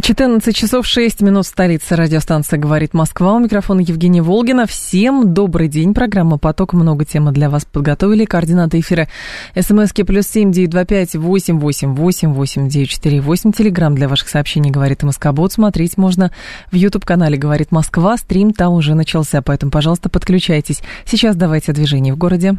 14 часов 6 минут столица. Радиостанция «Говорит Москва». У микрофона Евгения Волгина. Всем добрый день. Программа «Поток». Много темы для вас подготовили. Координаты эфира. СМСки плюс семь девять два пять восемь восемь восемь восемь девять четыре восемь. Телеграмм для ваших сообщений «Говорит Москобот». Смотреть можно в YouTube-канале «Говорит Москва». Стрим там уже начался, поэтому, пожалуйста, подключайтесь. Сейчас давайте о движении в городе.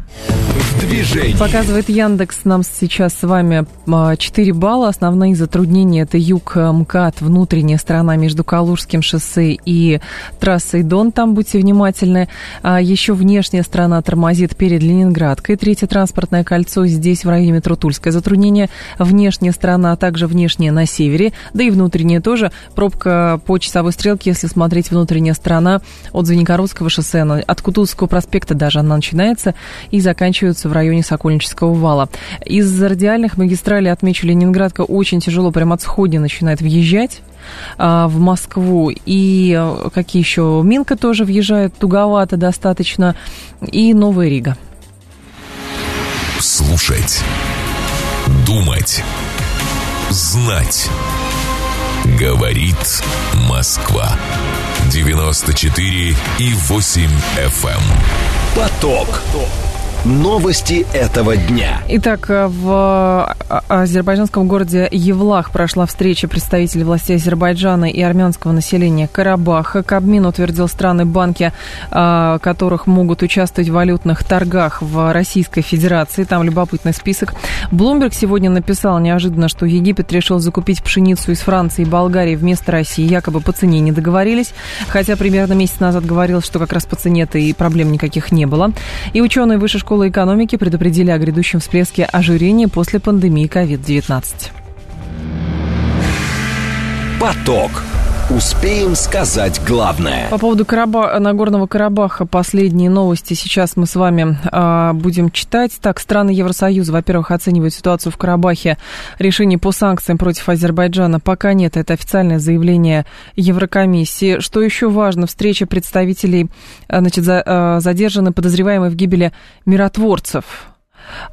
Движение. Показывает Яндекс нам сейчас с вами 4 балла. Основные затруднения – это юг МКАД, внутренняя сторона между Калужским шоссе и трассой Дон. Там будьте внимательны. А еще внешняя сторона тормозит перед Ленинградкой. Третье транспортное кольцо здесь, в районе метро Тульское затруднение. Внешняя сторона, а также внешняя на севере. Да и внутренняя тоже. Пробка по часовой стрелке, если смотреть внутренняя сторона от Звенигородского шоссе, от Кутузовского проспекта даже она начинается и заканчивается в районе Сокольнического вала. Из радиальных магистралей, отмечу, Ленинградка очень тяжело, прямо от сходни начинает въезжать а, в Москву. И а, какие еще? Минка тоже въезжает туговато достаточно. И Новая Рига. Слушать. Думать. Знать. Говорит Москва. 94 и 8 FM. Эм. Поток. Новости этого дня. Итак, э, в э, азербайджанском городе Евлах прошла встреча представителей властей Азербайджана и армянского населения Карабаха. Кабмин утвердил страны банки, э, которых могут участвовать в валютных торгах в Российской Федерации. Там любопытный список. Блумберг сегодня написал неожиданно, что Египет решил закупить пшеницу из Франции и Болгарии вместо России. Якобы по цене не договорились. Хотя примерно месяц назад говорил, что как раз по цене-то и проблем никаких не было. И ученые высшей школы школы экономики предупредили о грядущем всплеске ожирения после пандемии COVID-19. Поток. Успеем сказать главное. По поводу Караба... Нагорного Карабаха последние новости сейчас мы с вами э, будем читать. Так, страны Евросоюза, во-первых, оценивают ситуацию в Карабахе. Решений по санкциям против Азербайджана пока нет. Это официальное заявление Еврокомиссии. Что еще важно, встреча представителей, значит, за, э, задержаны подозреваемые в гибели миротворцев а,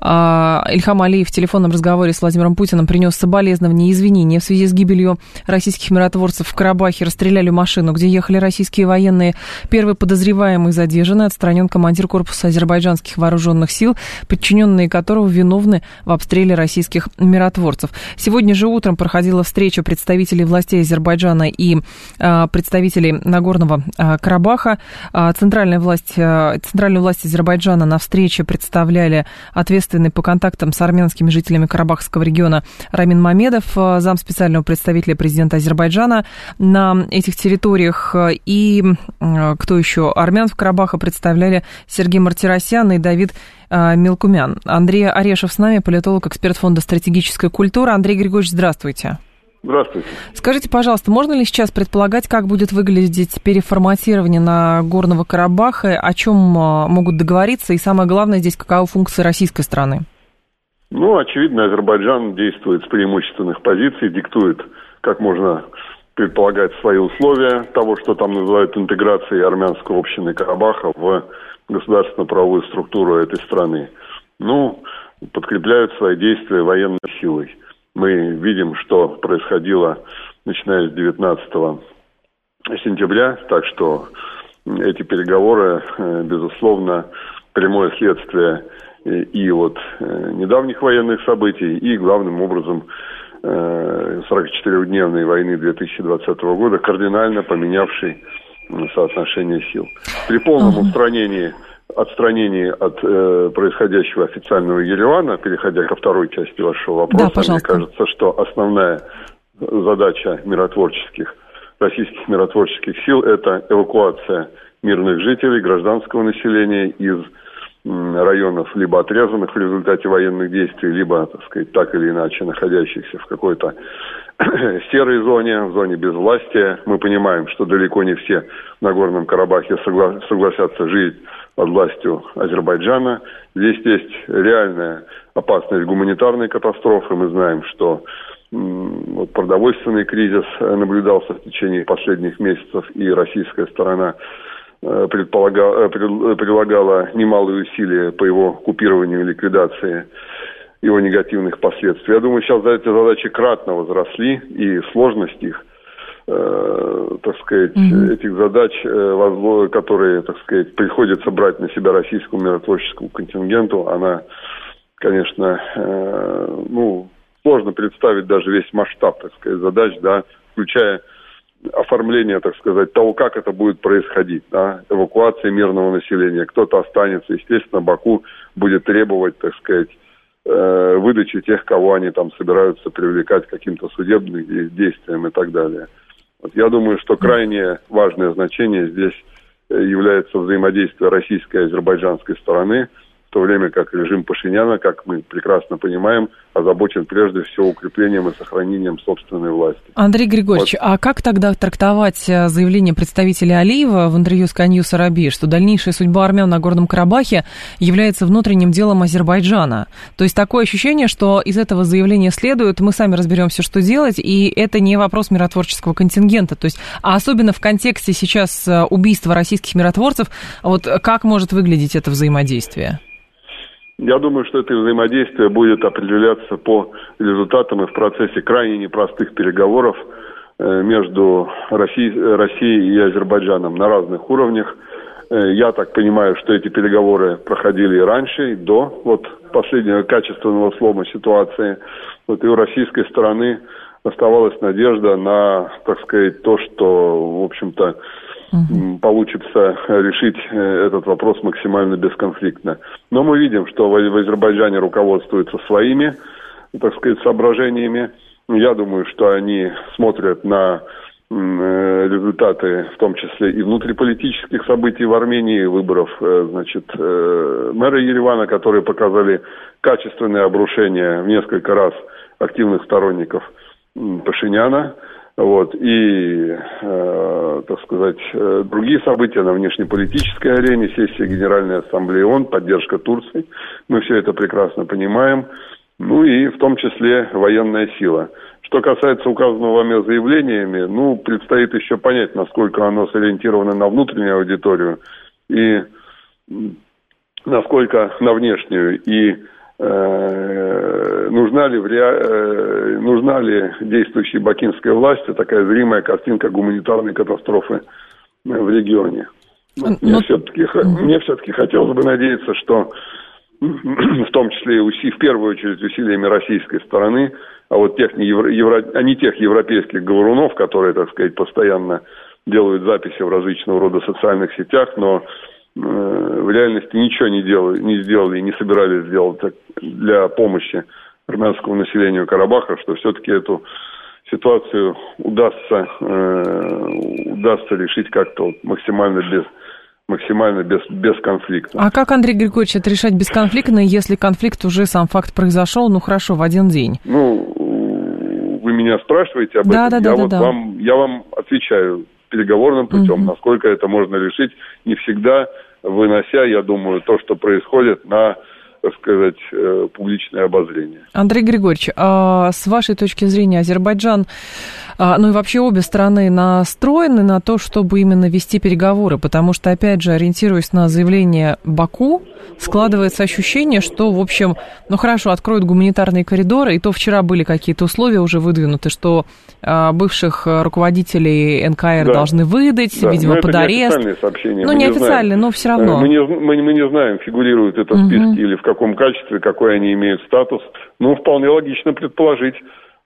Ильхам Алиев в телефонном разговоре с Владимиром Путиным принес соболезнования и извинения в связи с гибелью российских миротворцев в Карабахе. Расстреляли машину, где ехали российские военные. Первый подозреваемый задержанный отстранен командир корпуса азербайджанских вооруженных сил, подчиненные которого виновны в обстреле российских миротворцев. Сегодня же утром проходила встреча представителей властей Азербайджана и а, представителей Нагорного а, Карабаха. Центральная власть, центральную власть Азербайджана на встрече представляли ответственный по контактам с армянскими жителями Карабахского региона Рамин Мамедов, э, зам специального представителя президента Азербайджана на этих территориях. И э, кто еще? Армян в Карабахе представляли Сергей Мартиросян и Давид э, Мелкумян. Андрей Орешев с нами, политолог, эксперт Фонда стратегической культуры. Андрей Григорьевич, здравствуйте. Здравствуйте. Скажите, пожалуйста, можно ли сейчас предполагать, как будет выглядеть переформатирование на Горного Карабаха, о чем а, могут договориться, и самое главное здесь, какова функция российской страны? Ну, очевидно, Азербайджан действует с преимущественных позиций, диктует, как можно предполагать свои условия того, что там называют интеграцией армянской общины Карабаха в государственно-правовую структуру этой страны. Ну, подкрепляют свои действия военной силой мы видим, что происходило начиная с 19 сентября, так что эти переговоры, э, безусловно, прямое следствие и вот э, недавних военных событий, и главным образом 44-дневной э, войны 2020 года, кардинально поменявшей соотношение сил. При полном устранении отстранении от э, происходящего официального Еревана, переходя ко второй части вашего вопроса, да, мне кажется, что основная задача миротворческих, российских миротворческих сил – это эвакуация мирных жителей, гражданского населения из районов, либо отрезанных в результате военных действий, либо, так сказать, так или иначе находящихся в какой-то серой зоне, в зоне безвластия. Мы понимаем, что далеко не все в Нагорном Карабахе согла- согласятся жить под властью Азербайджана. Здесь есть реальная опасность гуманитарной катастрофы. Мы знаем, что вот продовольственный кризис наблюдался в течение последних месяцев, и российская сторона предполагала, прилагала немалые усилия по его купированию и ликвидации его негативных последствий. Я думаю, сейчас эти задачи кратно возросли, и сложность их, э, так сказать, mm-hmm. этих задач, э, которые, так сказать, приходится брать на себя российскому миротворческому контингенту, она, конечно, э, ну, сложно представить даже весь масштаб, так сказать, задач, да, включая оформление, так сказать, того, как это будет происходить, да, эвакуация мирного населения, кто-то останется, естественно, Баку будет требовать, так сказать, выдачи тех, кого они там собираются привлекать к каким-то судебным действиям и так далее. Я думаю, что крайне важное значение здесь э, является взаимодействие российской и азербайджанской стороны – в то время как режим Пашиняна, как мы прекрасно понимаем, озабочен прежде всего укреплением и сохранением собственной власти. Андрей Григорьевич, вот. а как тогда трактовать э, заявление представителя Алиева в интервью Sky News Arabia, что дальнейшая судьба армян на Горном Карабахе является внутренним делом Азербайджана? То есть такое ощущение, что из этого заявления следует, мы сами разберемся, что делать, и это не вопрос миротворческого контингента. То есть, а особенно в контексте сейчас э, убийства российских миротворцев, вот как может выглядеть это взаимодействие? Я думаю, что это взаимодействие будет определяться по результатам и в процессе крайне непростых переговоров э, между Россией, Россией и Азербайджаном на разных уровнях. Э, я так понимаю, что эти переговоры проходили и раньше, и до вот последнего качественного слома ситуации. Вот и у российской стороны оставалась надежда на, так сказать, то, что, в общем-то, угу. получится решить э, этот вопрос максимально бесконфликтно. Но мы видим, что в Азербайджане руководствуются своими, так сказать, соображениями. Я думаю, что они смотрят на э, результаты, в том числе и внутриполитических событий в Армении, выборов, э, значит, мэра Еревана, которые показали качественное обрушение в несколько раз активных сторонников Пашиняна. Вот, и, э, так сказать, э, другие события на внешнеполитической арене, сессия Генеральной Ассамблеи ООН, поддержка Турции, мы все это прекрасно понимаем, ну и в том числе военная сила. Что касается указанного вами заявлениями, ну, предстоит еще понять, насколько оно сориентировано на внутреннюю аудиторию и насколько на внешнюю. И нужна ли, в ре... Э, нужна ли действующей бакинской власти такая зримая картинка гуманитарной катастрофы в регионе. Но... Мне ну, все-таки мне все-таки хотелось бы надеяться, что в том числе и в первую очередь усилиями российской стороны, а вот тех не, евро, евро, а не тех европейских говорунов, которые, так сказать, постоянно делают записи в различного рода социальных сетях, но Э, в реальности ничего не делали, не сделали и не собирались сделать для помощи армянскому населению Карабаха, что все-таки эту ситуацию удастся, э, удастся решить как-то вот максимально без максимально без, без конфликта. А как, Андрей Григорьевич, это решать бесконфликтно, если конфликт уже сам факт произошел, ну хорошо, в один день? Ну, вы меня спрашиваете об да, этом, да, я да, вот да. вам я вам отвечаю переговорным путем, угу. насколько это можно решить, не всегда вынося, я думаю, то, что происходит на так сказать, э, публичное обозрение. Андрей Григорьевич, а с вашей точки зрения Азербайджан, а, ну и вообще обе страны настроены на то, чтобы именно вести переговоры, потому что, опять же, ориентируясь на заявление Баку, складывается ощущение, что, в общем, ну хорошо, откроют гуманитарные коридоры, и то вчера были какие-то условия уже выдвинуты, что а, бывших руководителей НКР да. должны выдать, да. видимо, под арест. Ну, не официальные, но все равно. Мы не, мы, мы не знаем, фигурирует это в списке угу. или в каком качестве, какой они имеют статус. Ну, вполне логично предположить,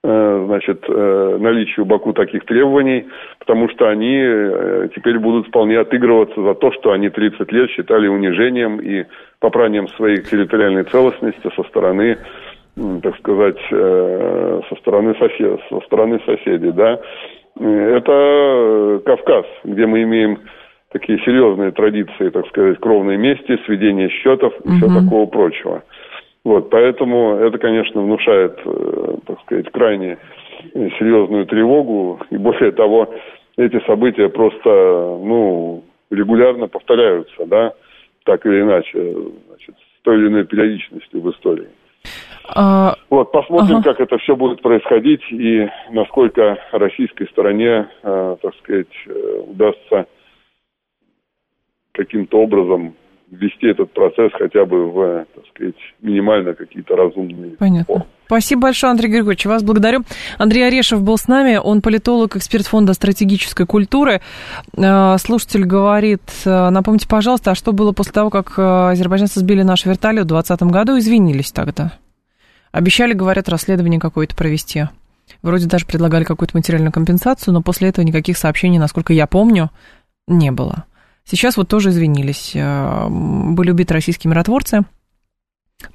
э, значит, э, наличие у Баку таких требований, потому что они э, теперь будут вполне отыгрываться за то, что они 30 лет считали унижением и попранием своей территориальной целостности со стороны, так сказать, со стороны, сосед, со стороны соседей, да. Это Кавказ, где мы имеем такие серьезные традиции, так сказать, кровной мести, сведения счетов и угу. все такого прочего. Вот, поэтому это, конечно, внушает, э, так сказать, крайне серьезную тревогу. И более того, эти события просто, ну, регулярно повторяются, да, так или иначе, значит, с той или иной периодичностью в истории. А... Вот, посмотрим, ага. как это все будет происходить и насколько российской стороне, э, так сказать, э, удастся каким-то образом ввести этот процесс хотя бы в, так сказать, минимально какие-то разумные Понятно. формы. Спасибо большое, Андрей Григорьевич. Вас благодарю. Андрей Орешев был с нами. Он политолог, эксперт Фонда стратегической культуры. Э, слушатель говорит, э, напомните, пожалуйста, а что было после того, как э, азербайджанцы сбили наш вертолет в 2020 году? Извинились тогда. Обещали, говорят, расследование какое-то провести. Вроде даже предлагали какую-то материальную компенсацию, но после этого никаких сообщений, насколько я помню, не было. Сейчас вот тоже извинились. Э, были убиты российские миротворцы.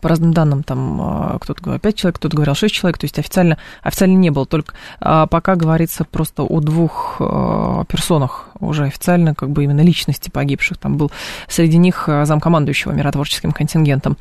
По разным данным, там э, кто-то говорил 5 человек, кто-то говорил 6 человек, то есть официально, официально не было. Только э, пока говорится просто о двух персонах уже официально, как бы именно личности погибших. Там был среди них замкомандующего миротворческим контингентом.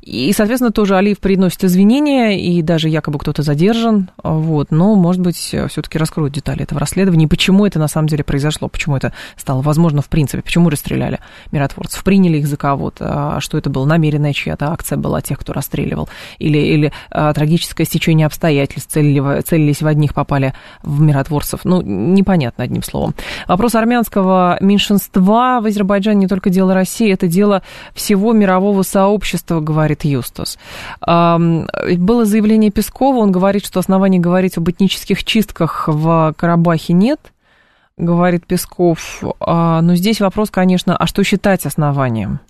И, соответственно, тоже Алиев приносит извинения, и даже якобы кто-то задержан, вот, но, может быть, все-таки раскроют детали этого расследования, почему это на самом деле произошло, почему это стало возможно в принципе, почему расстреляли миротворцев, приняли их за кого-то, а что это была намеренная чья-то акция была тех, кто расстреливал, или, или а, трагическое стечение обстоятельств, целили, целились в одних, попали в миротворцев, ну, непонятно, одним словом. Вопрос армянского меньшинства в Азербайджане не только дело России, это дело всего мирового сообщества, говорит Юстус. Было заявление Пескова, он говорит, что оснований говорить об этнических чистках в Карабахе нет, говорит Песков. А, но здесь вопрос, конечно, а что считать основанием?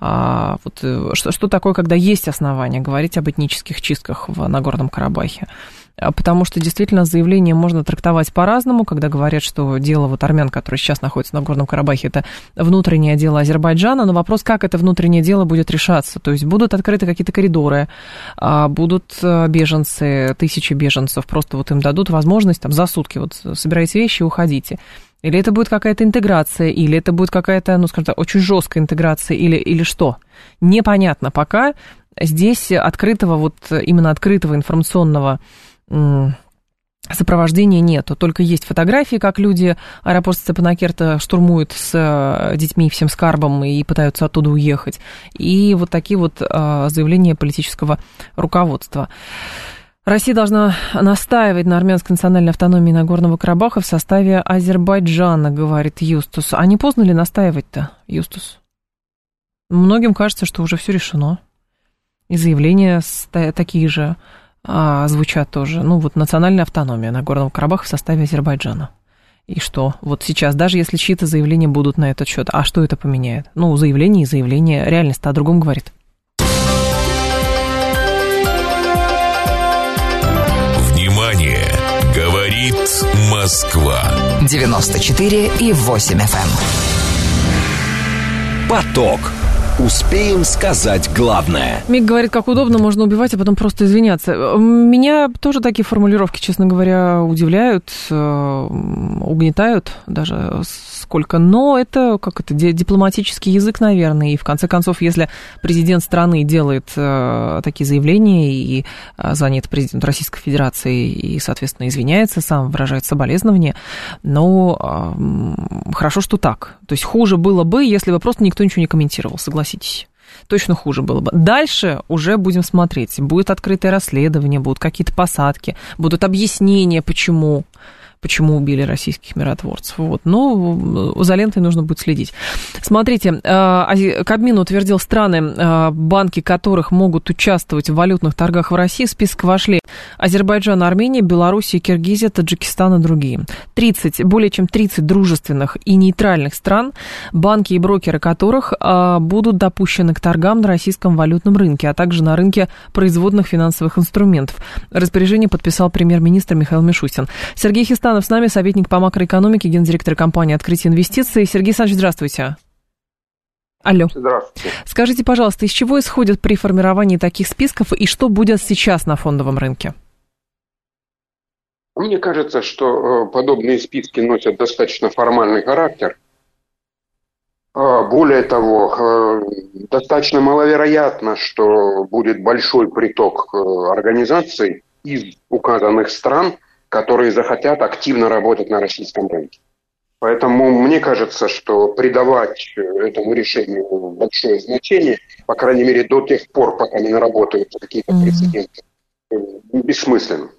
А, вот, э, что, что такое, когда есть основания говорить об этнических чистках в Нагорном Карабахе? А, потому что действительно заявление можно трактовать по-разному, когда говорят, что дело вот армян, которые сейчас находятся на Горном Карабахе, это внутреннее дело Азербайджана, но вопрос, как это внутреннее дело будет решаться. То есть будут открыты какие-то коридоры, а, будут э, беженцы, тысячи беженцев, просто вот им дадут возможность там за сутки вот собирайте вещи и уходите. Или это будет какая-то интеграция, или это будет какая-то, ну, скажем так, очень жесткая интеграция, или, или что? Непонятно пока. Здесь открытого, вот именно открытого информационного сопровождения нету, только есть фотографии, как люди аэропорт Степанакерта штурмуют с э, детьми, всем скарбом и пытаются оттуда уехать. И вот такие вот э, заявления политического руководства. Россия должна настаивать на армянской национальной автономии Нагорного Карабаха в составе Азербайджана, говорит Юстус. А не поздно ли настаивать-то, Юстус? Многим кажется, что уже все решено. И заявления такие же а, звучат тоже. Ну, вот национальная автономия Нагорного Карабаха в составе Азербайджана. И что? Вот сейчас, даже если чьи-то заявления будут на этот счет, а что это поменяет? Ну, заявление и заявление, реальность о другом говорит. Внимание! Говорит Москва. 94 и 8 FM. Эм. Поток. Успеем сказать главное. Мик говорит, как удобно, можно убивать, а потом просто извиняться. Меня тоже такие формулировки, честно говоря, удивляют, э, угнетают даже сколько. Но это как это дипломатический язык, наверное. И в конце концов, если президент страны делает э, такие заявления и э, занят президент Российской Федерации и, соответственно, извиняется, сам выражает соболезнования, но э, хорошо, что так. То есть хуже было бы, если бы просто никто ничего не комментировал, согласитесь точно хуже было бы. Дальше уже будем смотреть. Будет открытое расследование, будут какие-то посадки, будут объяснения, почему почему убили российских миротворцев. Вот. Но за лентой нужно будет следить. Смотрите, э, Кабмин утвердил страны, э, банки которых могут участвовать в валютных торгах в России. В список вошли Азербайджан, Армения, Белоруссия, Киргизия, Таджикистан и другие. 30, более чем 30 дружественных и нейтральных стран, банки и брокеры которых э, будут допущены к торгам на российском валютном рынке, а также на рынке производных финансовых инструментов. Распоряжение подписал премьер-министр Михаил Мишустин. Сергей Хистан Станов с нами, советник по макроэкономике, гендиректор компании «Открытие инвестиций». Сергей Александрович, здравствуйте. Алло. Здравствуйте. Скажите, пожалуйста, из чего исходят при формировании таких списков и что будет сейчас на фондовом рынке? Мне кажется, что э, подобные списки носят достаточно формальный характер. А, более того, э, достаточно маловероятно, что будет большой приток э, организаций из указанных стран – которые захотят активно работать на российском рынке. Поэтому мне кажется, что придавать этому решению большое значение, по крайней мере, до тех пор, пока не наработаются какие-то прецеденты, mm-hmm. бессмысленно.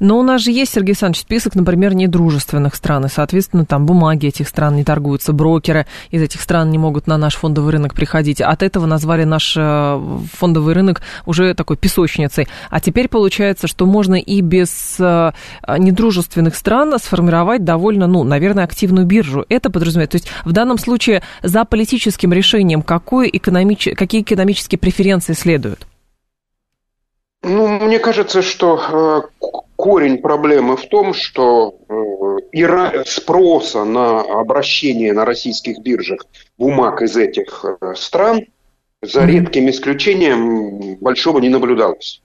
Но у нас же есть, Сергей Александрович, список, например, недружественных стран, и, соответственно, там бумаги этих стран не торгуются, брокеры из этих стран не могут на наш фондовый рынок приходить. От этого назвали наш э, фондовый рынок уже такой песочницей. А теперь получается, что можно и без э, недружественных стран сформировать довольно, ну, наверное, активную биржу. Это подразумевает. То есть в данном случае за политическим решением какой экономич... какие экономические преференции следуют? Ну, мне кажется, что э, корень проблемы в том, что э, спроса на обращение на российских биржах бумаг из этих э, стран за редким исключением большого не наблюдалось.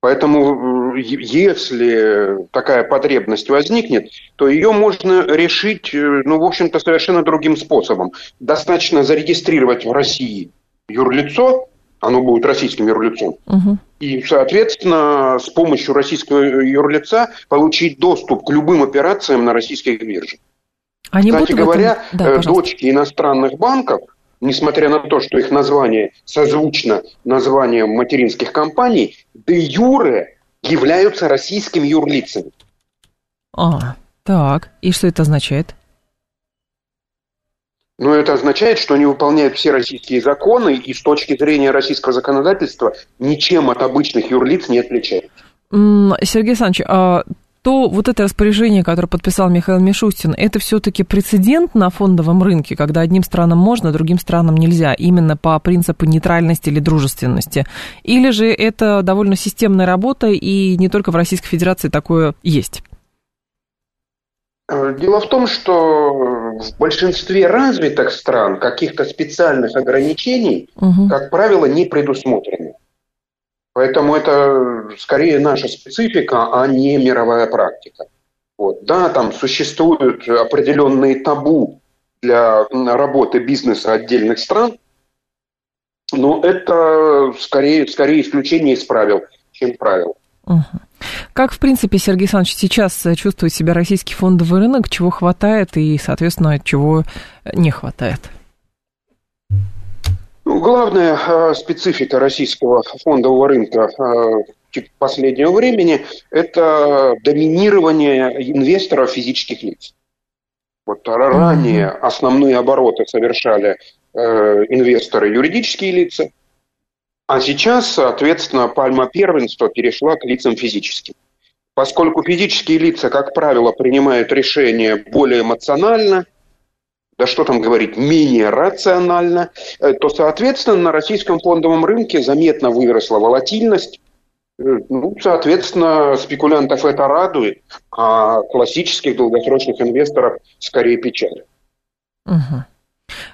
Поэтому, если такая потребность возникнет, то ее можно решить, ну, в общем-то, совершенно другим способом. Достаточно зарегистрировать в России юрлицо, оно будет российским юрлицом. Угу. И, соответственно, с помощью российского юрлица получить доступ к любым операциям на российских биржах. Они Кстати говоря, этом... да, э, дочки иностранных банков, несмотря на то, что их название созвучно названием материнских компаний, де юре являются российскими юрлицами. А, так. И что это означает? Но это означает, что они выполняют все российские законы и с точки зрения российского законодательства ничем от обычных юрлиц не отличаются. Сергей Александрович, а то вот это распоряжение, которое подписал Михаил Мишустин, это все-таки прецедент на фондовом рынке, когда одним странам можно, другим странам нельзя, именно по принципу нейтральности или дружественности? Или же это довольно системная работа, и не только в Российской Федерации такое есть? Э, дело в том, что в большинстве развитых стран каких-то специальных ограничений, угу. как правило, не предусмотрены. Поэтому это скорее наша специфика, а не мировая практика. Вот. Да, там существуют определенные табу для работы бизнеса отдельных стран, но это скорее, скорее исключение из правил, чем правило. Угу. Как, в принципе, Сергей Александрович, сейчас чувствует себя российский фондовый рынок, чего хватает и, соответственно, чего не хватает? Ну, главная э, специфика российского фондового рынка э, последнего времени – это доминирование инвесторов физических лиц. Вот ранее основные обороты совершали э, инвесторы юридические лица, а сейчас, соответственно, пальма первенства перешла к лицам физическим. Поскольку физические лица, как правило, принимают решения более эмоционально, да что там говорить, менее рационально, э, то, соответственно, на российском фондовом рынке заметно выросла волатильность. Э, ну, соответственно, спекулянтов это радует, а классических долгосрочных инвесторов скорее печалит. Угу.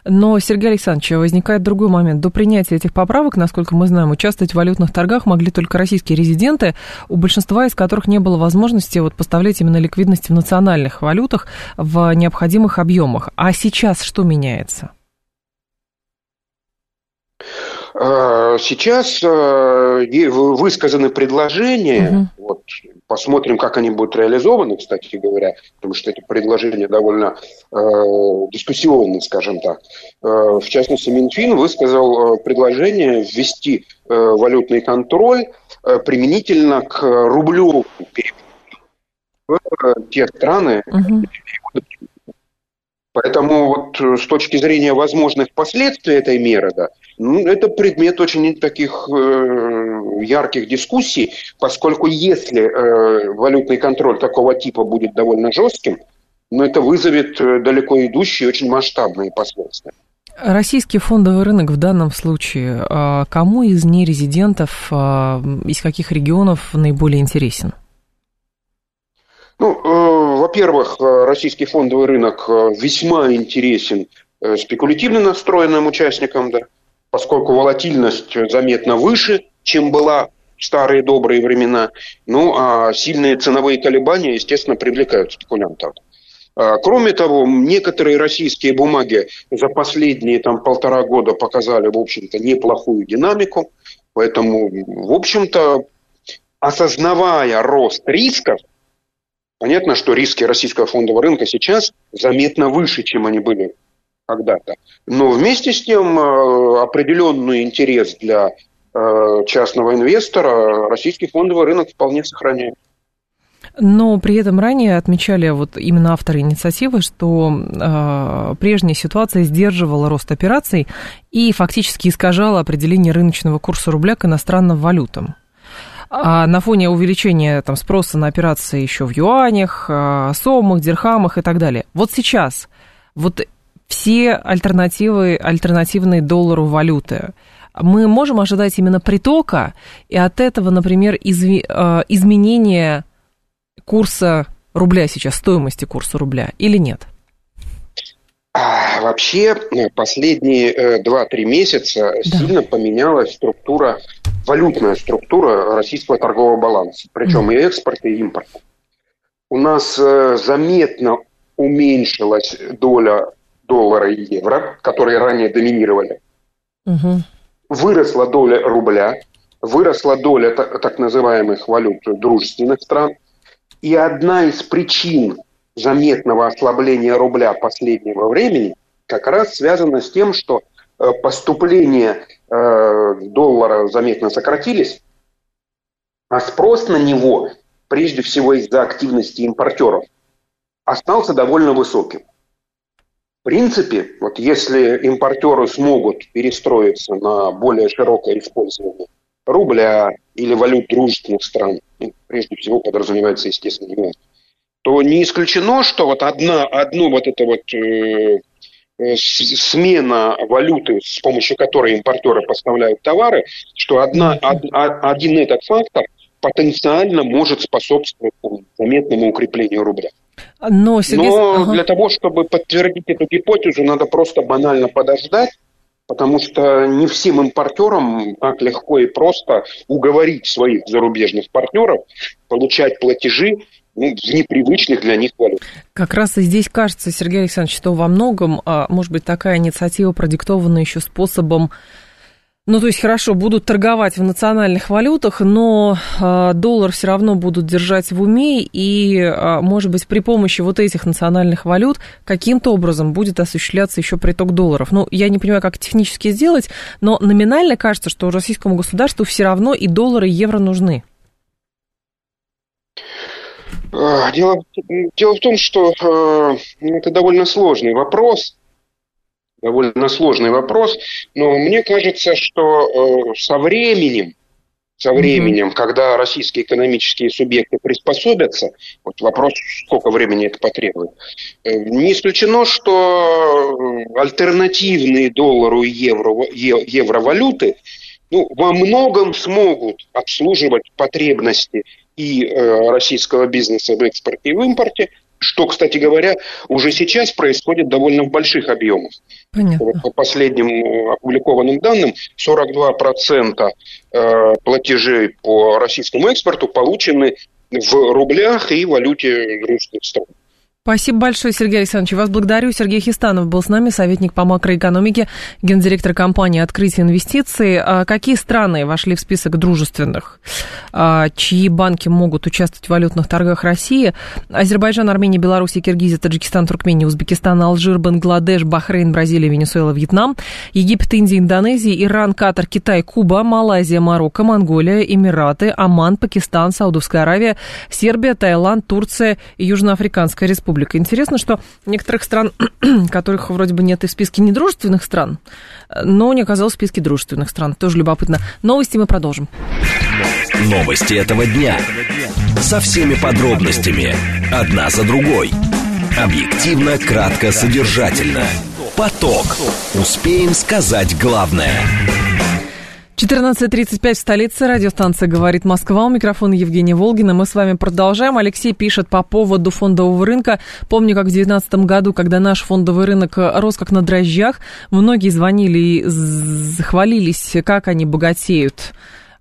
Но, Сергей Александрович, возникает другой момент. До принятия этих поправок, насколько мы знаем, участвовать в валютных торгах могли только российские резиденты, у большинства из которых не было возможности вот поставлять именно ликвидность в национальных валютах в необходимых объемах. А сейчас что меняется? А, сейчас э, высказаны предложения, угу. вот, посмотрим, как они будут реализованы, кстати говоря, потому что это предложение довольно э, дискуссионное, скажем так. Э, в частности, Минфин высказал предложение ввести э, валютный контроль э, применительно к рублю в те страны, угу. Поэтому вот э, с точки зрения возможных последствий этой меры, да, это предмет очень таких э, ярких дискуссий, поскольку если э, валютный контроль такого типа будет довольно жестким, ну, это вызовет э, далеко идущие, очень масштабные последствия. Российский фондовый рынок в данном случае а, кому из нерезидентов, а, из каких регионов наиболее интересен? Ну, во-первых, российский фондовый рынок весьма интересен спекулятивно настроенным участникам, да, поскольку волатильность заметно выше, чем была в старые добрые времена. Ну, а сильные ценовые колебания, естественно, привлекают спекулянтов. А, кроме того, некоторые российские бумаги за последние там, полтора года показали, в общем-то, неплохую динамику. Поэтому, в общем-то, осознавая рост рисков, Понятно, что риски российского фондового рынка сейчас заметно выше, чем они были когда-то. Но вместе с тем э, определенный интерес для э, частного инвестора российский фондовый рынок вполне сохраняет. Но при этом ранее отмечали вот именно авторы инициативы, что э, прежняя ситуация сдерживала рост операций и фактически искажала определение рыночного курса рубля к иностранным валютам. А на фоне увеличения там, спроса на операции еще в юанях, э, сомах, дирхамах и так далее. Вот сейчас вот все альтернативы, альтернативные доллару валюты, мы можем ожидать именно притока, и от этого, например, изви, э, изменения курса рубля сейчас, стоимости курса рубля или нет? А, вообще, э, последние 2-3 э, месяца да. сильно поменялась структура, валютная структура российского торгового баланса, причем mm. и экспорта, и импорта. У нас э, заметно уменьшилась доля доллара и евро, которые ранее доминировали. Угу. Выросла доля рубля, выросла доля так, называемых валют дружественных стран. И одна из причин заметного ослабления рубля последнего времени как раз связана с тем, что э, поступления э, доллара заметно сократились, а спрос на него, прежде всего из-за активности импортеров, остался довольно высоким. В принципе, вот если импортеры смогут перестроиться на более широкое использование рубля или валют дружественных стран, прежде всего подразумевается, естественно, юань, то не исключено, что вот одна, одну вот это вот э, э смена валюты, с помощью которой импортеры поставляют товары, что одна, од, один этот фактор потенциально может способствовать заметному укреплению рубля. Но, Сергей... Но ага. для того, чтобы подтвердить эту гипотезу, надо просто банально подождать, потому что не всем импортерам так легко и просто уговорить своих зарубежных партнеров получать платежи ну, в непривычных для них валют. Как раз и здесь кажется, Сергей Александрович, что во многом, а, может быть, такая инициатива продиктована еще способом ну, то есть, хорошо, будут торговать в национальных валютах, но э, доллар все равно будут держать в уме, и, э, может быть, при помощи вот этих национальных валют каким-то образом будет осуществляться еще приток долларов. Ну, я не понимаю, как технически сделать, но номинально кажется, что российскому государству все равно и доллары, и евро нужны. Дело, дело в том, что э, это довольно сложный вопрос довольно сложный вопрос, но мне кажется, что э, со временем, со временем, mm-hmm. когда российские экономические субъекты приспособятся, вот вопрос, сколько времени это потребует, э, не исключено, что альтернативные доллару и евро, евро валюты ну, во многом смогут обслуживать потребности и э, российского бизнеса в экспорте и в импорте, что, кстати говоря, уже сейчас происходит довольно в больших объемах. Понятно. По последним э, опубликованным данным, 42% э, платежей по российскому экспорту получены в рублях и валюте дружественных стран. Спасибо большое, Сергей Александрович. Вас благодарю. Сергей Хистанов был с нами, советник по макроэкономике, гендиректор компании «Открытие инвестиций». А какие страны вошли в список дружественных, а, чьи банки могут участвовать в валютных торгах России? Азербайджан, Армения, Беларусь, Киргизия, Таджикистан, Туркмения, Узбекистан, Алжир, Бангладеш, Бахрейн, Бразилия, Венесуэла, Вьетнам, Египет, Индия, Индонезия, Иран, Катар, Китай, Куба, Малайзия, Марокко, Монголия, Эмираты, Оман, Пакистан, Саудовская Аравия, Сербия, Таиланд, Турция и Южноафриканская республика республика. Интересно, что некоторых стран, которых вроде бы нет и в списке недружественных стран, но не оказалось в списке дружественных стран. Тоже любопытно. Новости мы продолжим. Новости этого дня. Со всеми подробностями. Одна за другой. Объективно, кратко, содержательно. Поток. Успеем сказать главное. 14.35 в столице. Радиостанция «Говорит Москва». У микрофона Евгения Волгина. Мы с вами продолжаем. Алексей пишет по поводу фондового рынка. Помню, как в 2019 году, когда наш фондовый рынок рос как на дрожжах, многие звонили и захвалились, как они богатеют.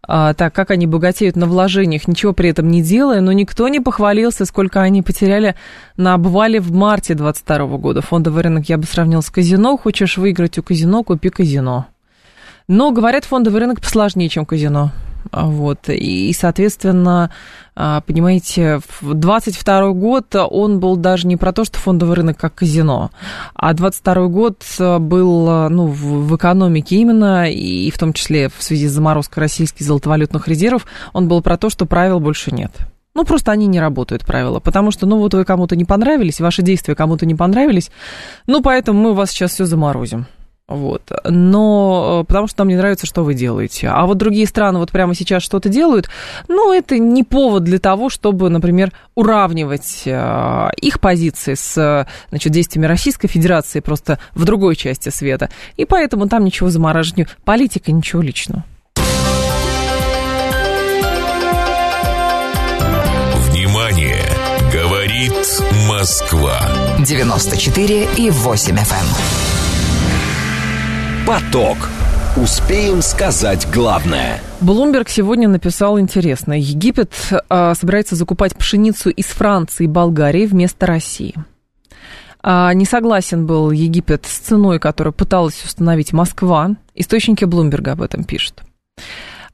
А, так, как они богатеют на вложениях, ничего при этом не делая, но никто не похвалился, сколько они потеряли на обвале в марте 2022 года. Фондовый рынок я бы сравнил с казино. Хочешь выиграть у казино, купи казино. Но, говорят, фондовый рынок посложнее, чем казино. Вот. И, соответственно, а, понимаете, в 22 год он был даже не про то, что фондовый рынок как казино, а 22 год был ну, в экономике именно, и в том числе в связи с заморозкой российских золотовалютных резервов, он был про то, что правил больше нет. Ну, просто они не работают, правила. Потому что, ну, вот вы кому-то не понравились, ваши действия кому-то не понравились, ну, поэтому мы вас сейчас все заморозим. Вот. Но э, потому что нам не нравится, что вы делаете. А вот другие страны вот прямо сейчас что-то делают, ну, это не повод для того, чтобы, например, уравнивать э, их позиции с значит, действиями Российской Федерации просто в другой части света. И поэтому там ничего замораживания. Политика, ничего личного. Внимание! Говорит Москва. 94 и 8 FM. Поток. Успеем сказать главное. Блумберг сегодня написал интересно. Египет а, собирается закупать пшеницу из Франции и Болгарии вместо России. А, не согласен был Египет с ценой, которую пыталась установить Москва. Источники Блумберга об этом пишут.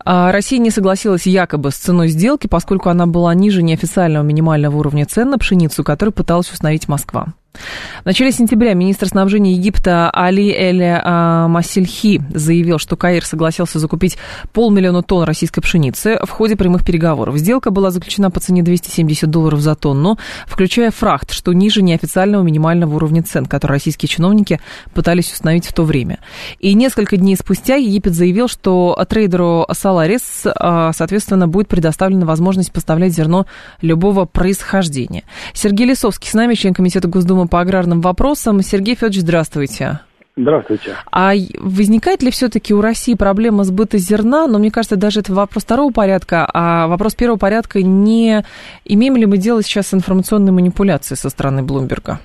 А Россия не согласилась якобы с ценой сделки, поскольку она была ниже неофициального минимального уровня цен на пшеницу, который пыталась установить Москва. В начале сентября министр снабжения Египта Али Эль а, Масильхи заявил, что Каир согласился закупить полмиллиона тонн российской пшеницы в ходе прямых переговоров. Сделка была заключена по цене 270 долларов за тонну, включая фрахт, что ниже неофициального минимального уровня цен, который российские чиновники пытались установить в то время. И несколько дней спустя Египет заявил, что трейдеру Саларис, а, соответственно, будет предоставлена возможность поставлять зерно любого происхождения. Сергей Лисовский с нами, член комитета Госдумы по аграрным вопросам. Сергей Федорович, здравствуйте. Здравствуйте. А возникает ли все-таки у России проблема сбыта зерна? Но мне кажется, даже это вопрос второго порядка, а вопрос первого порядка не имеем ли мы дело сейчас с информационной манипуляцией со стороны Блумберга?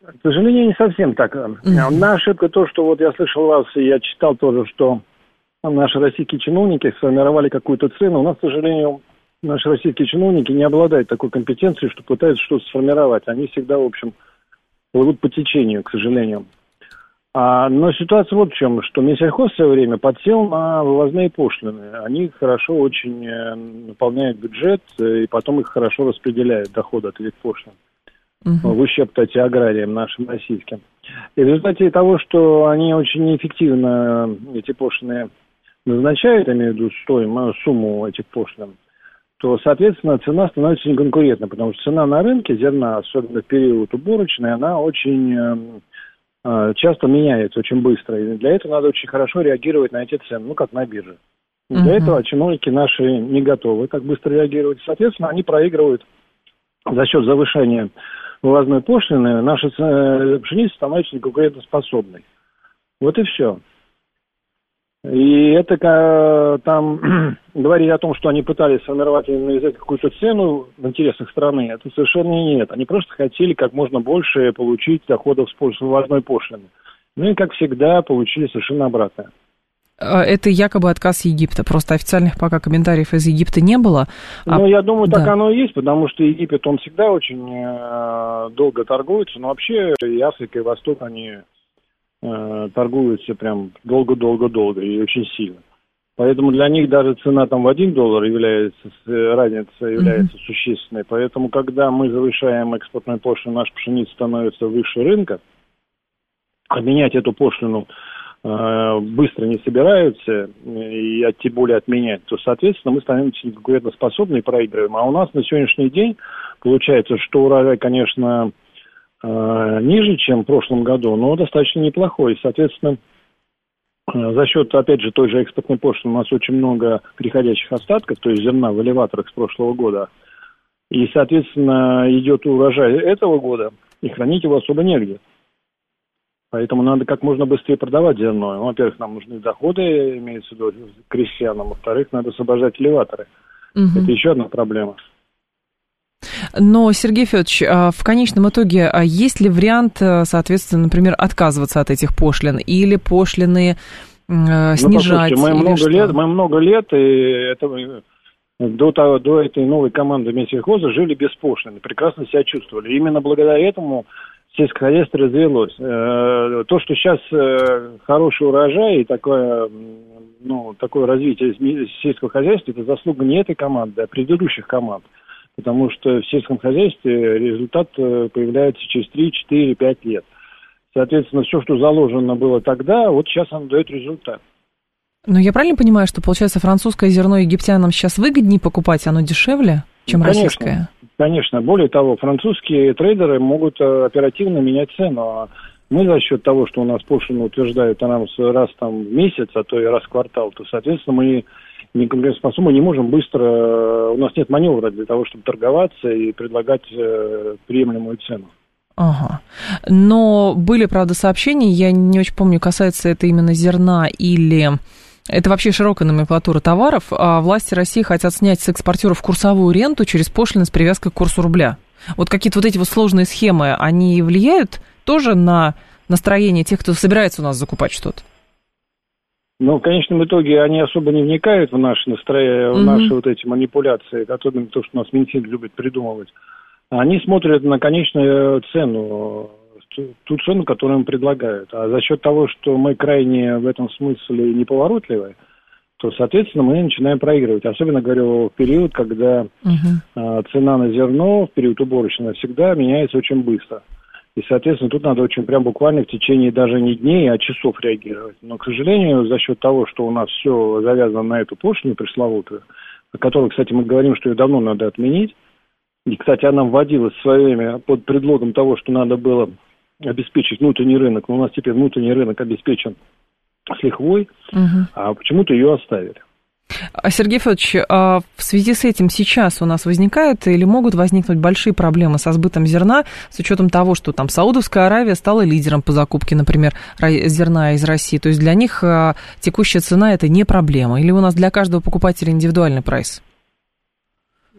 К сожалению, не совсем так. Mm-hmm. Одна ошибка то, что вот я слышал вас, и я читал тоже, что наши российские чиновники сформировали какую-то цену. У нас, к сожалению, наши российские чиновники не обладают такой компетенцией, что пытаются что-то сформировать. Они всегда, в общем, плывут по течению, к сожалению. А, но ситуация вот в чем, что Минсельхоз в свое время подсел на вывозные пошлины. Они хорошо очень э, наполняют бюджет, э, и потом их хорошо распределяют, доходы от этих пошлин. Угу. В ущерб, кстати, аграриям нашим российским. И в результате того, что они очень неэффективно эти пошлины назначают, имею в виду стоимость, сумму этих пошлин, то, соответственно, цена становится неконкурентной, потому что цена на рынке зерна, особенно в период уборочный, она очень эм, э, часто меняется, очень быстро. И для этого надо очень хорошо реагировать на эти цены, ну, как на бирже. И uh-huh. Для этого чиновники наши не готовы так быстро реагировать. Соответственно, они проигрывают за счет завышения вывозной пошлины, наша э, пшеница становится неконкурентоспособной. Вот и все. И это там говорить о том, что они пытались сформировать и навязать какую-то цену в интересах страны, это совершенно нет. Они просто хотели как можно больше получить доходов с вывозной пошлины. Ну и, как всегда, получили совершенно обратное. А, это якобы отказ Египта. Просто официальных пока комментариев из Египта не было. А... Ну, я думаю, так да. оно и есть, потому что Египет, он всегда очень э, долго торгуется. Но вообще и Африка, и Восток, они э, торгуются прям долго-долго-долго и очень сильно. Поэтому для них даже цена там в 1 доллар является, разница является mm-hmm. существенной. Поэтому, когда мы завышаем экспортную пошлину, наша пшеница становится выше рынка, обменять эту пошлину э, быстро не собираются, и тем более отменять, то, соответственно, мы становимся неконкурентоспособны и проигрываем. А у нас на сегодняшний день получается, что урожай, конечно, Э, ниже, чем в прошлом году, но достаточно неплохой. Соответственно, э, за счет, опять же, той же экспортной пошлины у нас очень много переходящих остатков, то есть зерна в элеваторах с прошлого года. И, соответственно, идет урожай этого года, и хранить его особо негде. Поэтому надо как можно быстрее продавать зерно. Ну, во-первых, нам нужны доходы, имеется в виду крестьянам. Во-вторых, надо освобождать элеваторы. Угу. Это еще одна проблема. Но, Сергей Федорович, а, в конечном итоге, а есть ли вариант, э, соответственно, например, отказываться от этих пошлин или пошлины э, снижать? Ну, мы много что? лет, мы много лет, и это до, того, до этой новой команды Мессихоза жили без пошлины, прекрасно себя чувствовали. Именно благодаря этому сельское хозяйство развелось. Э, то, что сейчас э, хороший урожай и такое, ну, такое развитие сельского хозяйства, это заслуга не этой команды, а предыдущих команд. Потому что в сельском хозяйстве результат э, появляется через 3, 4, 5 лет. Соответственно, все, что заложено было тогда, вот сейчас оно дает результат. Ну, я правильно понимаю, что, получается, французское зерно египтянам сейчас выгоднее покупать, оно дешевле, чем конечно, российское? Конечно. Более того, французские трейдеры могут э, оперативно менять цену. А мы за счет того, что у нас пошлину утверждают а нам раз там в месяц, а то и раз в квартал, то, соответственно, мы не конкурентоспособны, не можем быстро, э, у нас нет маневра для того, чтобы торговаться и предлагать э, приемлемую цену. Ага. Но были, правда, сообщения, я не очень помню, касается это именно зерна или это вообще широкая номенклатура товаров. А власти России хотят снять с экспортеров курсовую ренту через пошлины с привязкой к курсу рубля. Вот какие-то вот эти вот сложные схемы, они влияют тоже на настроение тех, кто собирается у нас закупать что-то? Ну, в конечном итоге они особо не вникают в наши настроения, в наши вот эти манипуляции, особенно то, что у нас Минфин любит придумывать. Они смотрят на конечную цену ту цену, которую им предлагают. А за счет того, что мы крайне в этом смысле неповоротливы, то, соответственно, мы начинаем проигрывать. Особенно, говорю, в период, когда uh-huh. цена на зерно, в период уборочного, всегда меняется очень быстро. И, соответственно, тут надо очень прям буквально в течение даже не дней, а часов реагировать. Но, к сожалению, за счет того, что у нас все завязано на эту пошлину пресловутую, о которой, кстати, мы говорим, что ее давно надо отменить, и, кстати, она вводилась в свое время под предлогом того, что надо было обеспечить внутренний рынок, но у нас теперь внутренний рынок обеспечен с лихвой, угу. а почему-то ее оставили. А, Сергей Федорович, а в связи с этим сейчас у нас возникают или могут возникнуть большие проблемы со сбытом зерна с учетом того, что там Саудовская Аравия стала лидером по закупке, например, зерна из России. То есть для них а, текущая цена это не проблема. Или у нас для каждого покупателя индивидуальный прайс?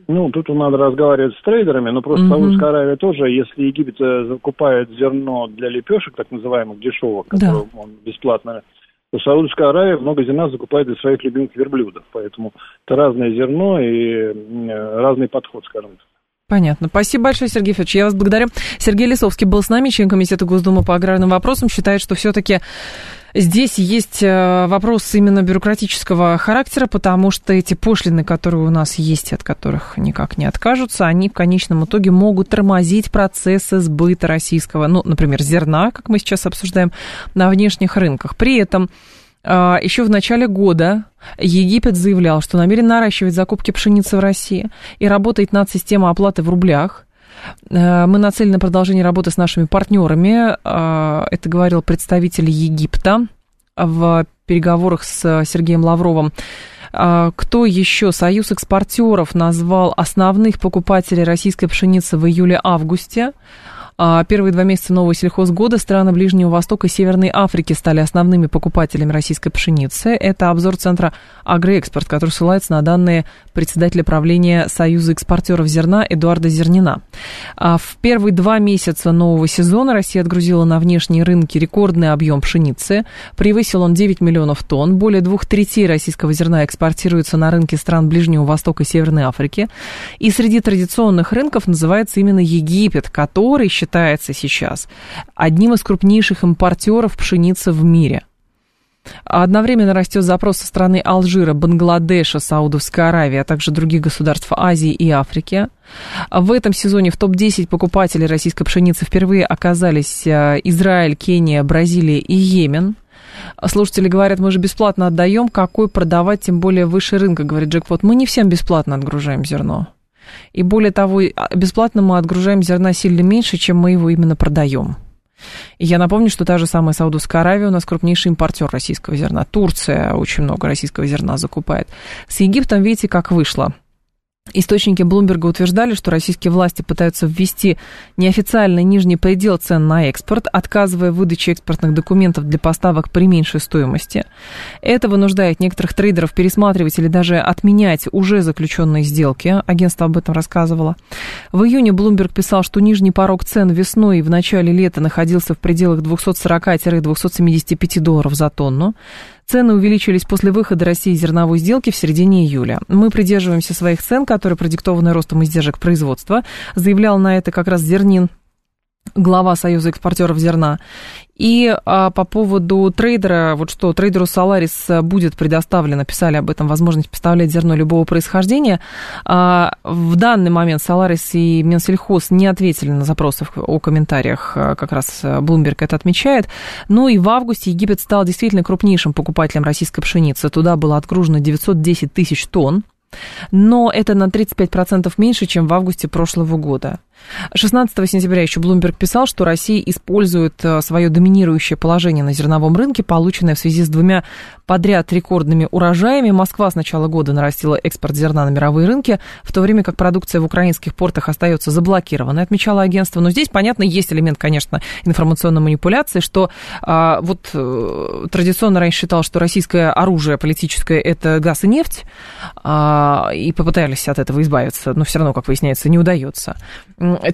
Ну, тут надо разговаривать с трейдерами, но просто mm-hmm. Саудовская Аравия тоже, если Египет э, закупает зерно для лепешек, так называемых дешевых, которое да. он бесплатно, то Саудовская Аравия много зерна закупает для своих любимых верблюдов. Поэтому это разное зерно и разный подход, скажем так. Понятно. Спасибо большое, Сергей Федорович. Я вас благодарю. Сергей Лисовский был с нами, член Комитета Госдумы по аграрным вопросам. Считает, что все-таки Здесь есть э, вопрос именно бюрократического характера, потому что эти пошлины, которые у нас есть, от которых никак не откажутся, они в конечном итоге могут тормозить процессы сбыта российского, ну, например, зерна, как мы сейчас обсуждаем, на внешних рынках. При этом еще в начале года Египет заявлял, что намерен наращивать закупки пшеницы в России и работает над системой оплаты в рублях. Э, мы нацелены на продолжение работы с нашими партнерами. Э, это говорил представитель Египта в переговорах с Сергеем Лавровым. Кто еще? Союз экспортеров назвал основных покупателей российской пшеницы в июле-августе. А первые два месяца нового сельхозгода страны Ближнего Востока и Северной Африки стали основными покупателями российской пшеницы. Это обзор центра «Агроэкспорт», который ссылается на данные председателя правления Союза экспортеров зерна Эдуарда Зернина. А в первые два месяца нового сезона Россия отгрузила на внешние рынки рекордный объем пшеницы. Превысил он 9 миллионов тонн. Более двух третей российского зерна экспортируется на рынки стран Ближнего Востока и Северной Африки. И среди традиционных рынков называется именно Египет, который считается считается сейчас одним из крупнейших импортеров пшеницы в мире. Одновременно растет запрос со стороны Алжира, Бангладеша, Саудовской Аравии, а также других государств Азии и Африки. В этом сезоне в топ-10 покупателей российской пшеницы впервые оказались э, Израиль, Кения, Бразилия и Йемен. Слушатели говорят, мы же бесплатно отдаем, какой продавать, тем более выше рынка, говорит Джекпот. Мы не всем бесплатно отгружаем зерно. И более того, а, бесплатно мы отгружаем зерна сильно меньше, чем мы его именно продаем. И я напомню, что та же самая Саудовская Аравия у нас крупнейший импортер российского зерна. Турция очень много российского зерна закупает. С Египтом, видите, как вышло. Источники Блумберга утверждали, что российские власти пытаются ввести неофициальный нижний предел цен на экспорт, отказывая в выдаче экспортных документов для поставок при меньшей стоимости. Это вынуждает некоторых трейдеров пересматривать или даже отменять уже заключенные сделки. Агентство об этом рассказывало. В июне Блумберг писал, что нижний порог цен весной и в начале лета находился в пределах 240-275 долларов за тонну. Цены увеличились после выхода России зерновой сделки в середине июля. Мы придерживаемся своих цен, которые продиктованы ростом издержек производства. Заявлял на это как раз Зернин глава Союза экспортеров зерна. И а, по поводу трейдера, вот что трейдеру Solaris будет предоставлена, писали об этом, возможность поставлять зерно любого происхождения. А, в данный момент Solaris и Минсельхоз не ответили на запросы о комментариях, а, как раз Bloomberg это отмечает. Ну и в августе Египет стал действительно крупнейшим покупателем российской пшеницы. Туда было отгружено 910 тысяч тонн. Но это на 35% меньше, чем в августе прошлого года. 16 сентября еще Блумберг писал, что Россия использует э, свое доминирующее положение на зерновом рынке, полученное в связи с двумя подряд рекордными урожаями. Москва с начала года нарастила экспорт зерна на мировые рынки, в то время как продукция в украинских портах остается заблокированной, отмечало агентство. Но здесь, понятно, есть элемент, конечно, информационной манипуляции, что а, вот а, традиционно раньше считал, что российское оружие политическое – это газ и нефть, а, и попытались от этого избавиться, но все равно, как выясняется, не удается.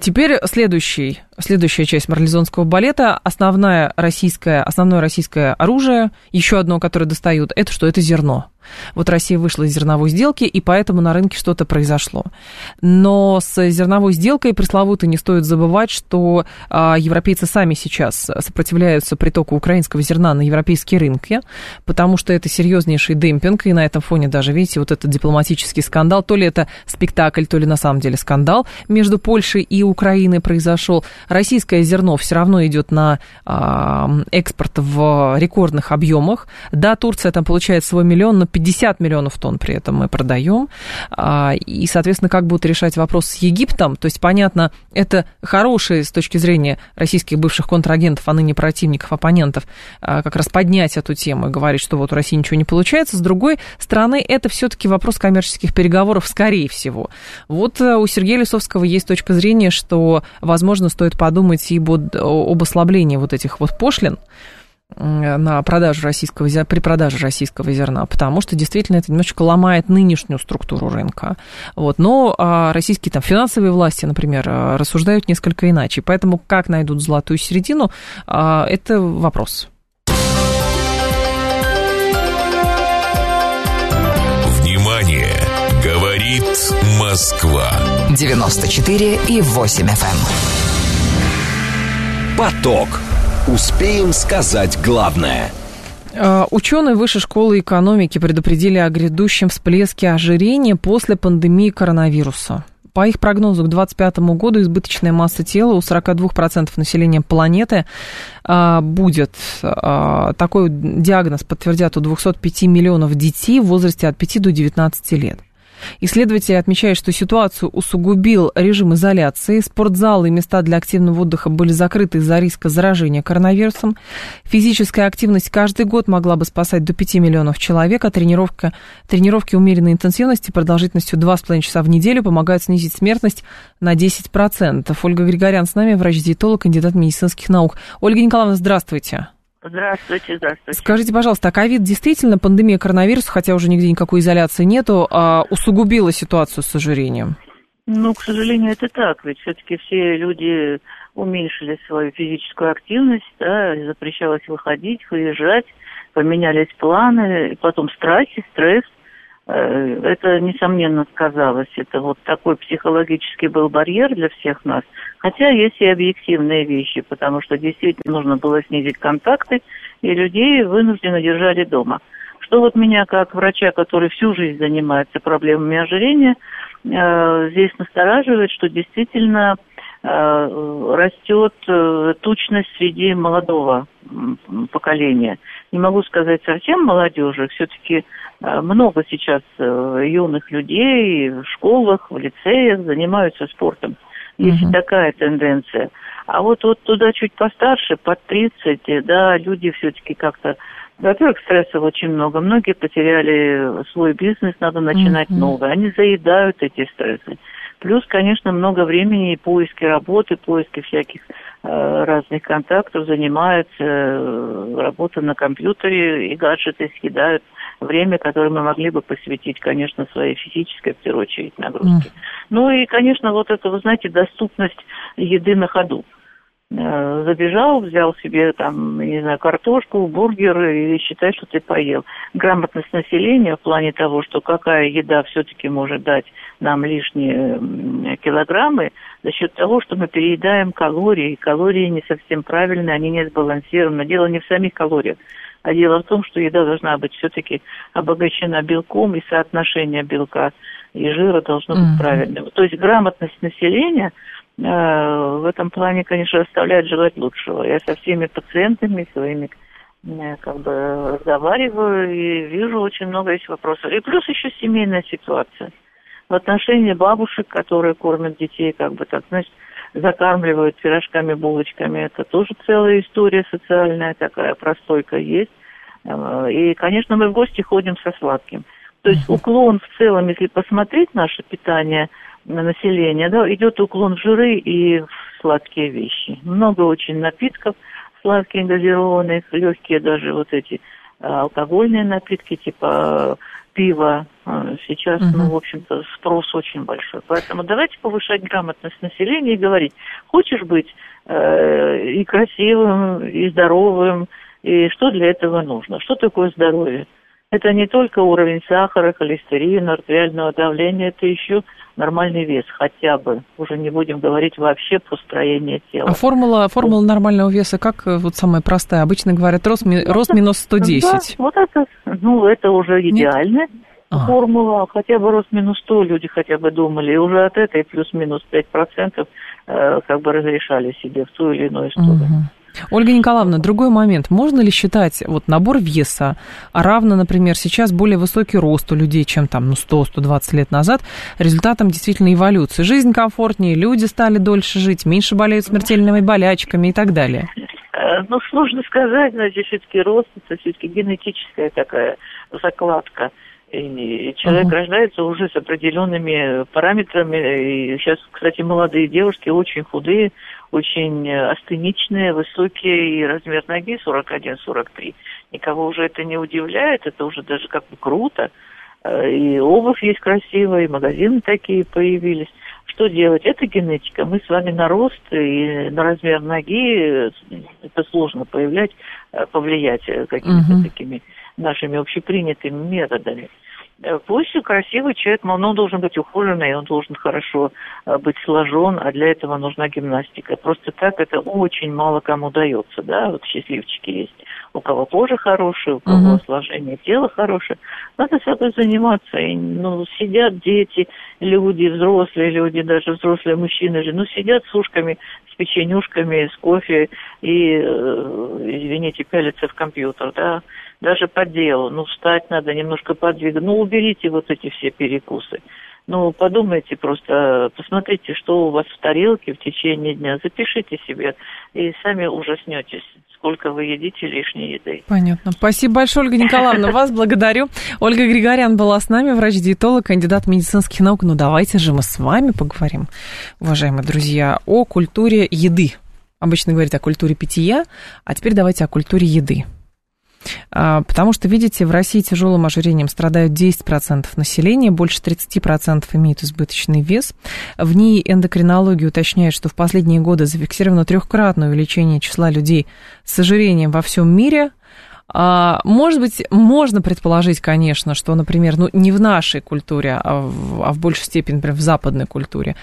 Теперь следующий, следующая часть марлезонского балета. Основное российское, основное российское оружие, еще одно, которое достают, это что? Это зерно. Вот Россия вышла из зерновой сделки, и поэтому на рынке что-то произошло. Но с зерновой сделкой пресловутой не стоит забывать, что а, европейцы сами сейчас сопротивляются притоку украинского зерна на европейские рынки, потому что это серьезнейший демпинг, и на этом фоне даже, видите, вот этот дипломатический скандал, то ли это спектакль, то ли на самом деле скандал между Польшей и Украиной произошел. Российское зерно все равно идет на а, экспорт в рекордных объемах. Да, Турция там получает свой миллион, но 50 миллионов тонн при этом мы продаем. А, и, соответственно, как будут решать вопрос с Египтом, то есть, понятно, это хорошие с точки зрения российских бывших контрагентов, а ныне противников, оппонентов, а, как раз поднять эту тему и говорить, что вот у России ничего не получается. С другой стороны, это все-таки вопрос коммерческих переговоров, скорее всего. Вот э, у Сергея Лисовского есть точка зрения, что, возможно, стоит подумать и об ослаблении вот этих вот пошлин, на продажу российского зерна, при продаже российского зерна, потому что действительно это немножечко ломает нынешнюю структуру рынка. Вот. Но а, российские там, финансовые власти, например, а, рассуждают несколько иначе. Поэтому как найдут золотую середину, а, это вопрос. Внимание! Говорит Москва. 94 и 8 FM. Эм. Поток. Успеем сказать главное. А, ученые Высшей школы экономики предупредили о грядущем всплеске ожирения после пандемии коронавируса. По их прогнозу, к 2025 году избыточная масса тела у 42% населения планеты а, будет. А, такой диагноз подтвердят у 205 миллионов детей в возрасте от 5 до 19 лет. Исследователи отмечают, что ситуацию усугубил режим изоляции. Спортзалы и места для активного отдыха были закрыты из-за риска заражения коронавирусом. Физическая активность каждый год могла бы спасать до 5 миллионов человек, а тренировка, тренировки умеренной интенсивности продолжительностью 2,5 часа в неделю помогают снизить смертность на 10%. Ольга Григорян с нами, врач-диетолог, кандидат медицинских наук. Ольга Николаевна, здравствуйте. Здравствуйте, здравствуйте. Скажите, пожалуйста, а ковид действительно, пандемия коронавируса, хотя уже нигде никакой изоляции нету, а усугубила ситуацию с ожирением? Ну, к сожалению, это так, ведь все-таки все люди уменьшили свою физическую активность, да, запрещалось выходить, выезжать, поменялись планы, потом страхи, стресс, это, несомненно, сказалось. Это вот такой психологический был барьер для всех нас. Хотя есть и объективные вещи, потому что действительно нужно было снизить контакты, и людей вынужденно держали дома. Что вот меня, как врача, который всю жизнь занимается проблемами ожирения, э, здесь настораживает, что действительно э, растет тучность среди молодого поколения. Не могу сказать совсем молодежи, все-таки Э, много сейчас э, юных людей в школах, в лицеях занимаются спортом. Есть угу. такая тенденция. А вот, вот туда чуть постарше, под 30, да, люди все-таки как-то... Во-первых, стрессов очень много. Многие потеряли свой бизнес, надо начинать mm новое. Они заедают эти стрессы. Плюс, конечно, много времени и поиски работы, поиски всяких э, разных контактов занимается э, работа на компьютере, и гаджеты съедают время, которое мы могли бы посвятить, конечно, своей физической, в первую очередь, нагрузке. Mm. Ну и, конечно, вот это, вы знаете, доступность еды на ходу. Э, забежал, взял себе там, не знаю, картошку, бургер и считай, что ты поел. Грамотность населения в плане того, что какая еда все-таки может дать нам лишние килограммы, за счет того, что мы переедаем калории. Калории не совсем правильные, они не сбалансированы. Дело не в самих калориях, а дело в том, что еда должна быть все-таки обогащена белком, и соотношение белка и жира должно быть mm-hmm. правильным. То есть грамотность населения – в этом плане, конечно, оставляет желать лучшего. Я со всеми пациентами своими э, как бы разговариваю и вижу очень много есть вопросов. И плюс еще семейная ситуация. В отношении бабушек, которые кормят детей, как бы так, значит, закармливают пирожками, булочками, это тоже целая история социальная такая, простойка есть. Э, и, конечно, мы в гости ходим со сладким. То есть уклон в целом, если посмотреть наше питание – населения, да, идет уклон в жиры и в сладкие вещи. Много очень напитков сладких, газированных, легкие даже вот эти а, алкогольные напитки, типа пива. А, сейчас, угу. ну, в общем-то, спрос очень большой. Поэтому давайте повышать грамотность населения и говорить, хочешь быть э, и красивым, и здоровым, и что для этого нужно? Что такое здоровье? Это не только уровень сахара, холестерина, артериального давления, это еще нормальный вес хотя бы. Уже не будем говорить вообще про строение тела. А формула, формула нормального веса как э, вот самая простая? Обычно говорят рост, ми, рост минус 110. Да, вот это, ну, это уже идеальная а. формула. Хотя бы рост минус 100 люди хотя бы думали. И уже от этой плюс-минус 5% э, как бы разрешали себе в ту или иную сторону. Угу. Ольга Николаевна, другой момент. Можно ли считать вот набор веса равно, например, сейчас более высокий рост у людей, чем там ну, 100-120 лет назад, результатом действительно эволюции? Жизнь комфортнее, люди стали дольше жить, меньше болеют смертельными болячками и так далее. Э, ну, сложно сказать, значит, все-таки рост, это все-таки генетическая такая закладка. И человек uh-huh. рождается уже с определенными параметрами. И сейчас, кстати, молодые девушки очень худые, очень астеничные, высокие, и размер ноги 41-43. Никого уже это не удивляет, это уже даже как бы круто. Э, и обувь есть красивая, и магазины такие появились. Что делать? Это генетика. Мы с вами на рост и на размер ноги, это сложно появлять, э, повлиять какими-то uh-huh. такими нашими общепринятыми методами. Э, пусть красивый человек, но он должен быть ухоженный, он должен хорошо э, быть сложен, а для этого нужна гимнастика. Просто так это очень мало кому дается, да, вот счастливчики есть. У кого кожа хорошая, у кого uh-huh. сложение тела хорошее. Надо собой заниматься. И, ну, сидят дети, люди, взрослые люди, даже взрослые мужчины же, ну, сидят с ушками, с печенюшками, с кофе и, э, извините, пялятся в компьютер, да даже по делу. Ну, встать надо, немножко подвигать. Ну, уберите вот эти все перекусы. Ну, подумайте просто, посмотрите, что у вас в тарелке в течение дня, запишите себе, и сами ужаснетесь, сколько вы едите лишней еды. Понятно. Спасибо большое, Ольга Николаевна, вас благодарю. Ольга Григорян была с нами, врач-диетолог, кандидат медицинских наук. Ну, давайте же мы с вами поговорим, уважаемые друзья, о культуре еды. Обычно говорят о культуре питья, а теперь давайте о культуре еды. А, потому что, видите, в России тяжелым ожирением страдают 10% населения, больше 30% имеют избыточный вес. В ней эндокринология уточняет, что в последние годы зафиксировано трехкратное увеличение числа людей с ожирением во всем мире. А, может быть, можно предположить, конечно, что, например, ну, не в нашей культуре, а в, а в большей степени, например, в западной культуре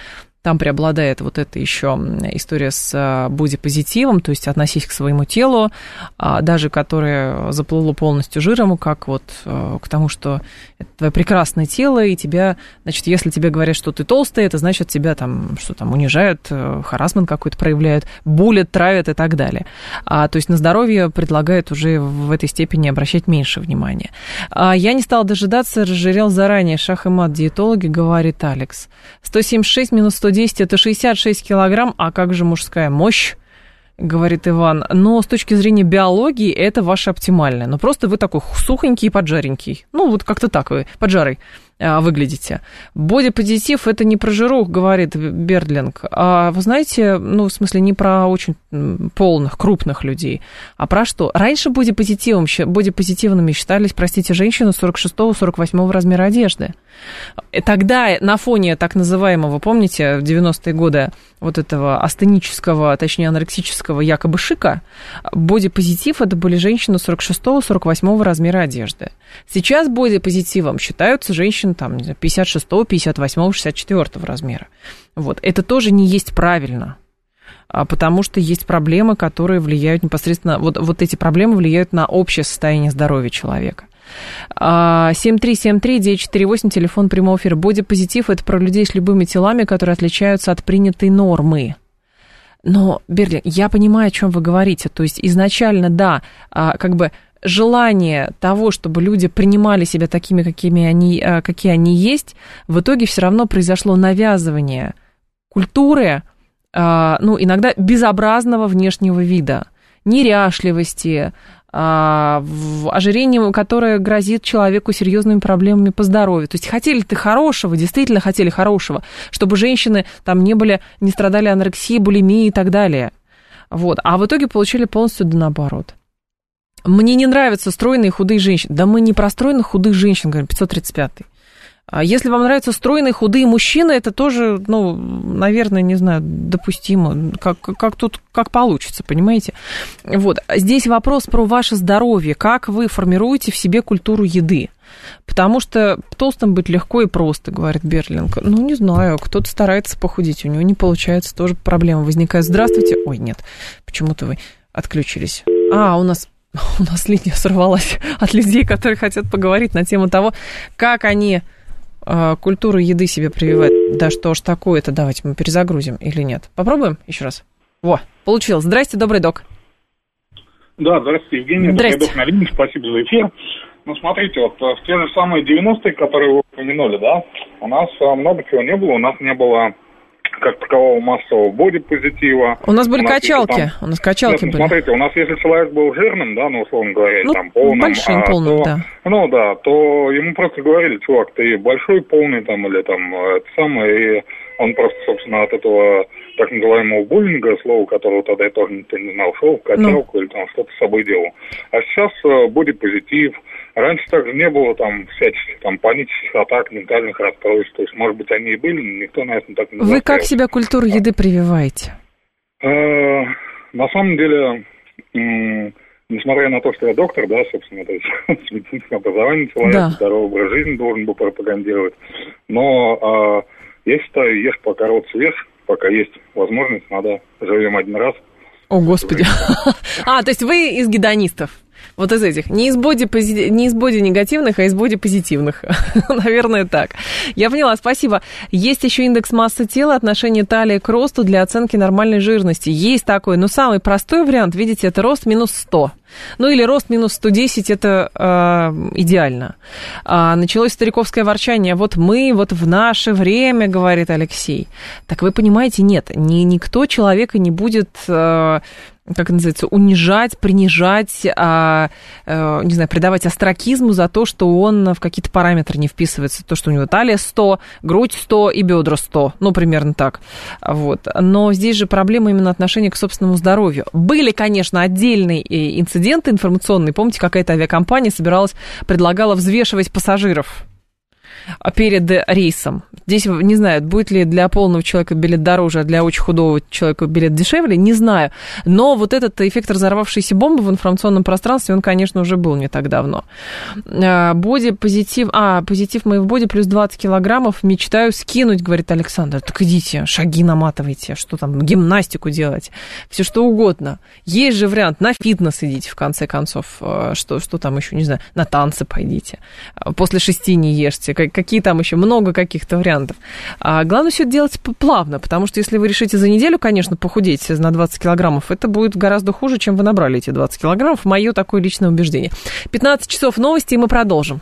там преобладает вот эта еще история с а, бодипозитивом, то есть относись к своему телу, а, даже которое заплыло полностью жиром, как вот а, к тому, что это твое прекрасное тело, и тебя, значит, если тебе говорят, что ты толстый, это значит, тебя там, что там, унижают, э, харасмент какой-то проявляют, булят, травят и так далее. А, то есть на здоровье предлагают уже в этой степени обращать меньше внимания. А, я не стала дожидаться, разжирел заранее, шах и мат диетологи, говорит Алекс. 176 минус 100 110 это 66 килограмм, а как же мужская мощь? говорит Иван. Но с точки зрения биологии это ваше оптимальное. Но просто вы такой сухонький и поджаренький. Ну, вот как-то так вы, поджарый. А, выглядите. Бодипозитив – это не про жирух, говорит Бердлинг. А вы знаете, ну, в смысле, не про очень полных, крупных людей, а про что? Раньше бодипозитивом, бодипозитивными считались, простите, женщины 46-48 размера одежды. Тогда на фоне так называемого, помните, в 90-е годы вот этого астенического, точнее анорексического якобы шика, бодипозитив это были женщины 46-48 размера одежды. Сейчас бодипозитивом считаются женщины там, 56, 58, 64 размера. Вот. Это тоже не есть правильно а потому что есть проблемы, которые влияют непосредственно, вот, вот эти проблемы влияют на общее состояние здоровья человека. 7373948, а, телефон прямого эфира. Бодипозитив – это про людей с любыми телами, которые отличаются от принятой нормы. Но, Берлин, я понимаю, о чем вы говорите. То есть изначально, да, а, как бы желание того, чтобы люди принимали себя такими, какими они, а, какие они есть, в итоге все равно произошло навязывание культуры, ну, иногда безобразного внешнего вида, неряшливости, а, ожирением, которое грозит человеку серьезными проблемами по здоровью. То есть хотели ты хорошего, действительно хотели хорошего, чтобы женщины там не были, не страдали анорексией, булимией и так далее. Вот. А в итоге получили полностью да наоборот. Мне не нравятся стройные худые женщины. Да мы не про стройных худых женщин говорим, 535 -й. А если вам нравятся стройные, худые мужчины, это тоже, ну, наверное, не знаю, допустимо, как, как тут, как получится, понимаете? Вот, здесь вопрос про ваше здоровье, как вы формируете в себе культуру еды. Потому что толстым быть легко и просто, говорит Берлинг. Ну, не знаю, кто-то старается похудеть, у него не получается, тоже проблема возникает. Здравствуйте. Ой, нет, почему-то вы отключились. А, у нас у нас линия сорвалась от людей, которые хотят поговорить на тему того, как они а, культуру еды себе прививать. Да что ж такое-то, давайте мы перезагрузим или нет. Попробуем еще раз? Во, получилось. Здрасте, добрый док. Да, здравствуйте, Евгений. Здрасте. Добрый док на линии, спасибо за эфир. Ну, смотрите, вот э, в те же самые 90-е, которые вы упомянули, да, у нас э, много чего не было. У нас не было как такового массового бодипозитива. У нас были у нас качалки, там, у нас качалки нет, были. Смотрите, у нас если человек был жирным, да, ну, условно говоря, ну, там, полным, большим, а, полным, то, да. Ну, да, то ему просто говорили, чувак, ты большой, полный, там, или там, это самое, и он просто, собственно, от этого так называемого буллинга, слово которого тогда я тоже никто не знал, шел в качалку ну. или там что-то с собой делал. А сейчас э, бодипозитив, Раньше также не было там всяческих там панических атак, ментальных расстройств. То есть, может быть, они и были, но никто, наверное, так не Вы как себя культуру еды прививаете? Э, на самом деле, несмотря на то, что я доктор, да, собственно, то есть с медицинским образованием человек, да. здоровый образ жизни должен был пропагандировать. Но э, я считаю, ешь пока рот свеж, пока есть возможность, надо живем один раз. О, Господи. А, то есть вы из гедонистов? Вот из этих. Не из боди, пози... не из боди негативных, а из боди позитивных. Наверное, так. Я поняла, спасибо. Есть еще индекс массы тела, отношение талии к росту для оценки нормальной жирности. Есть такой, но самый простой вариант, видите, это рост минус 100. Ну или рост минус 110 это э, идеально. А, началось стариковское ворчание. Вот мы, вот в наше время, говорит Алексей. Так вы понимаете, нет, ни, никто человека не будет э, как это называется, унижать, принижать, а, а, не знаю, придавать астракизму за то, что он в какие-то параметры не вписывается. То, что у него талия 100, грудь 100 и бедра 100. Ну, примерно так. Вот. Но здесь же проблема именно отношения к собственному здоровью. Были, конечно, отдельные э, инциденты информационные. Помните, какая-то авиакомпания собиралась, предлагала взвешивать пассажиров перед рейсом. Здесь не знаю, будет ли для полного человека билет дороже, а для очень худого человека билет дешевле, не знаю. Но вот этот эффект разорвавшейся бомбы в информационном пространстве, он, конечно, уже был не так давно. А, боди позитив... А, позитив моей в боди плюс 20 килограммов. Мечтаю скинуть, говорит Александр. Так идите, шаги наматывайте, что там, гимнастику делать, все что угодно. Есть же вариант, на фитнес идите, в конце концов. А, что, что там еще, не знаю, на танцы пойдите. После шести не ешьте какие там еще много каких-то вариантов. А главное все делать плавно, потому что если вы решите за неделю, конечно, похудеть на 20 килограммов, это будет гораздо хуже, чем вы набрали эти 20 килограммов. Мое такое личное убеждение. 15 часов новости, и мы продолжим.